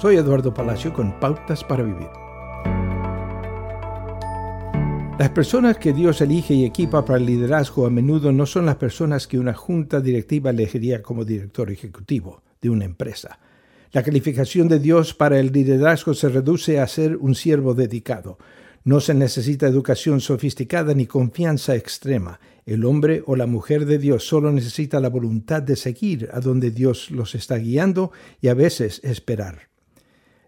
Soy Eduardo Palacio con Pautas para Vivir. Las personas que Dios elige y equipa para el liderazgo a menudo no son las personas que una junta directiva elegiría como director ejecutivo de una empresa. La calificación de Dios para el liderazgo se reduce a ser un siervo dedicado. No se necesita educación sofisticada ni confianza extrema. El hombre o la mujer de Dios solo necesita la voluntad de seguir a donde Dios los está guiando y a veces esperar.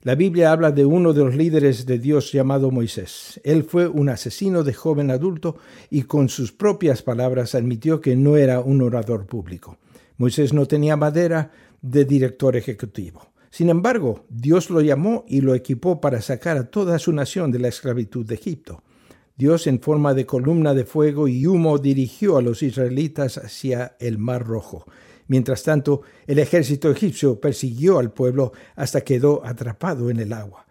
La Biblia habla de uno de los líderes de Dios llamado Moisés. Él fue un asesino de joven adulto y con sus propias palabras admitió que no era un orador público. Moisés no tenía madera de director ejecutivo. Sin embargo, Dios lo llamó y lo equipó para sacar a toda su nación de la esclavitud de Egipto. Dios en forma de columna de fuego y humo dirigió a los israelitas hacia el Mar Rojo. Mientras tanto, el ejército egipcio persiguió al pueblo hasta quedó atrapado en el agua.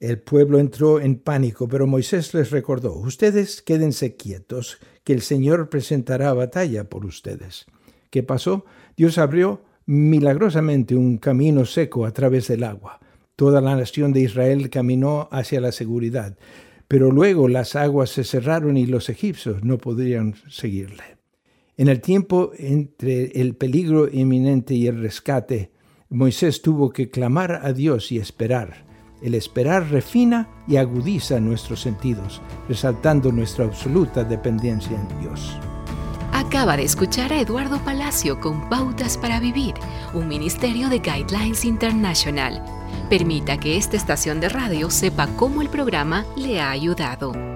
El pueblo entró en pánico, pero Moisés les recordó, ustedes quédense quietos, que el Señor presentará batalla por ustedes. ¿Qué pasó? Dios abrió milagrosamente un camino seco a través del agua. Toda la nación de Israel caminó hacia la seguridad, pero luego las aguas se cerraron y los egipcios no podrían seguirle. En el tiempo entre el peligro inminente y el rescate, Moisés tuvo que clamar a Dios y esperar. El esperar refina y agudiza nuestros sentidos, resaltando nuestra absoluta dependencia en Dios. Acaba de escuchar a Eduardo Palacio con Pautas para Vivir, un ministerio de Guidelines International. Permita que esta estación de radio sepa cómo el programa le ha ayudado.